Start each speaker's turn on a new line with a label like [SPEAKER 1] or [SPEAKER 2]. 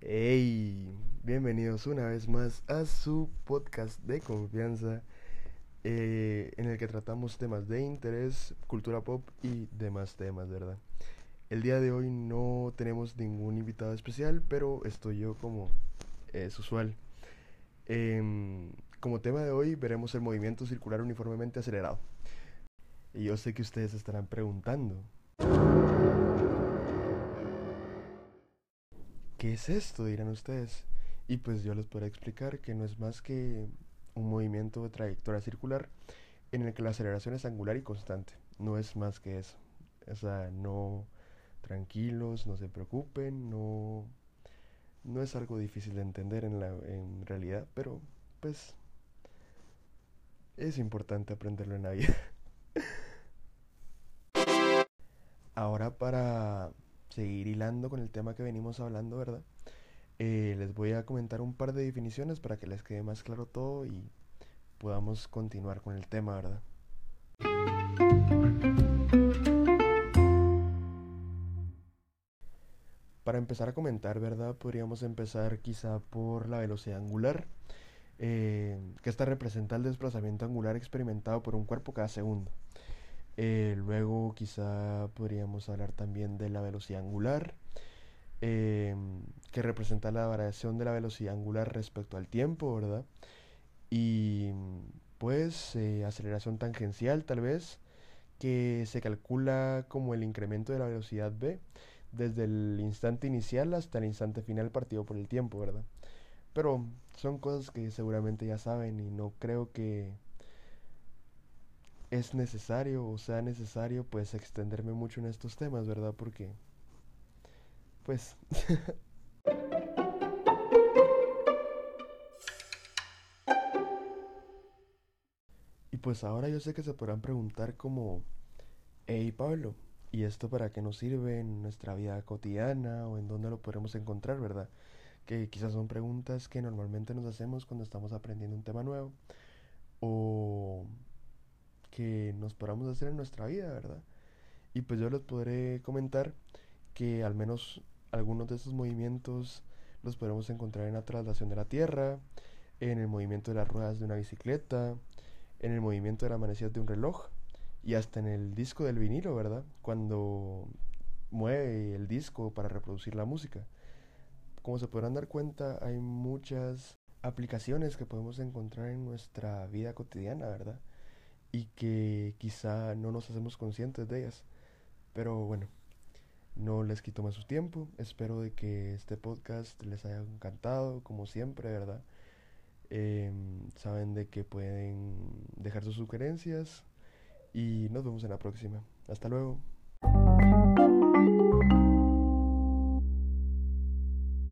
[SPEAKER 1] Hey, bienvenidos una vez más a su podcast de confianza eh, en el que tratamos temas de interés, cultura pop y demás temas, ¿verdad? El día de hoy no tenemos ningún invitado especial, pero estoy yo como es usual. Em, como tema de hoy veremos el movimiento circular uniformemente acelerado. Y yo sé que ustedes estarán preguntando. ¿Qué es esto? dirán ustedes. Y pues yo les podré explicar que no es más que un movimiento de trayectoria circular en el que la aceleración es angular y constante. No es más que eso. O sea, no tranquilos, no se preocupen, no no es algo difícil de entender en la en realidad, pero pues es importante aprenderlo en la vida. Ahora para seguir hilando con el tema que venimos hablando, ¿verdad? Eh, les voy a comentar un par de definiciones para que les quede más claro todo y podamos continuar con el tema, ¿verdad? Para empezar a comentar, ¿verdad? Podríamos empezar quizá por la velocidad angular, eh, que esta representa el desplazamiento angular experimentado por un cuerpo cada segundo. Eh, luego quizá podríamos hablar también de la velocidad angular, em, que representa la variación de la velocidad angular respecto al tiempo, ¿verdad? Y pues eh, aceleración tangencial tal vez, que se calcula como el incremento de la velocidad v desde el instante inicial hasta el instante final partido por el tiempo, ¿verdad? Pero son cosas que seguramente ya saben y no creo que es necesario o sea necesario pues extenderme mucho en estos temas, ¿verdad? Porque pues Y pues ahora yo sé que se podrán preguntar como, hey Pablo, ¿y esto para qué nos sirve en nuestra vida cotidiana o en dónde lo podremos encontrar, verdad? Que quizás son preguntas que normalmente nos hacemos cuando estamos aprendiendo un tema nuevo o que nos podamos hacer en nuestra vida, ¿verdad? Y pues yo les podré comentar que al menos algunos de estos movimientos los podemos encontrar en la traslación de la Tierra, en el movimiento de las ruedas de una bicicleta, en el movimiento de manecillas de un reloj y hasta en el disco del vinilo, ¿verdad? Cuando mueve el disco para reproducir la música. Como se podrán dar cuenta, hay muchas aplicaciones que podemos encontrar en nuestra vida cotidiana, ¿verdad? y que quizá no nos hacemos conscientes de ellas. Pero bueno, no les quito más su tiempo. Espero de que este podcast les haya encantado, como siempre, ¿verdad? Em, saben de que pueden dejar sus sugerencias y nos vemos en la próxima. Hasta luego.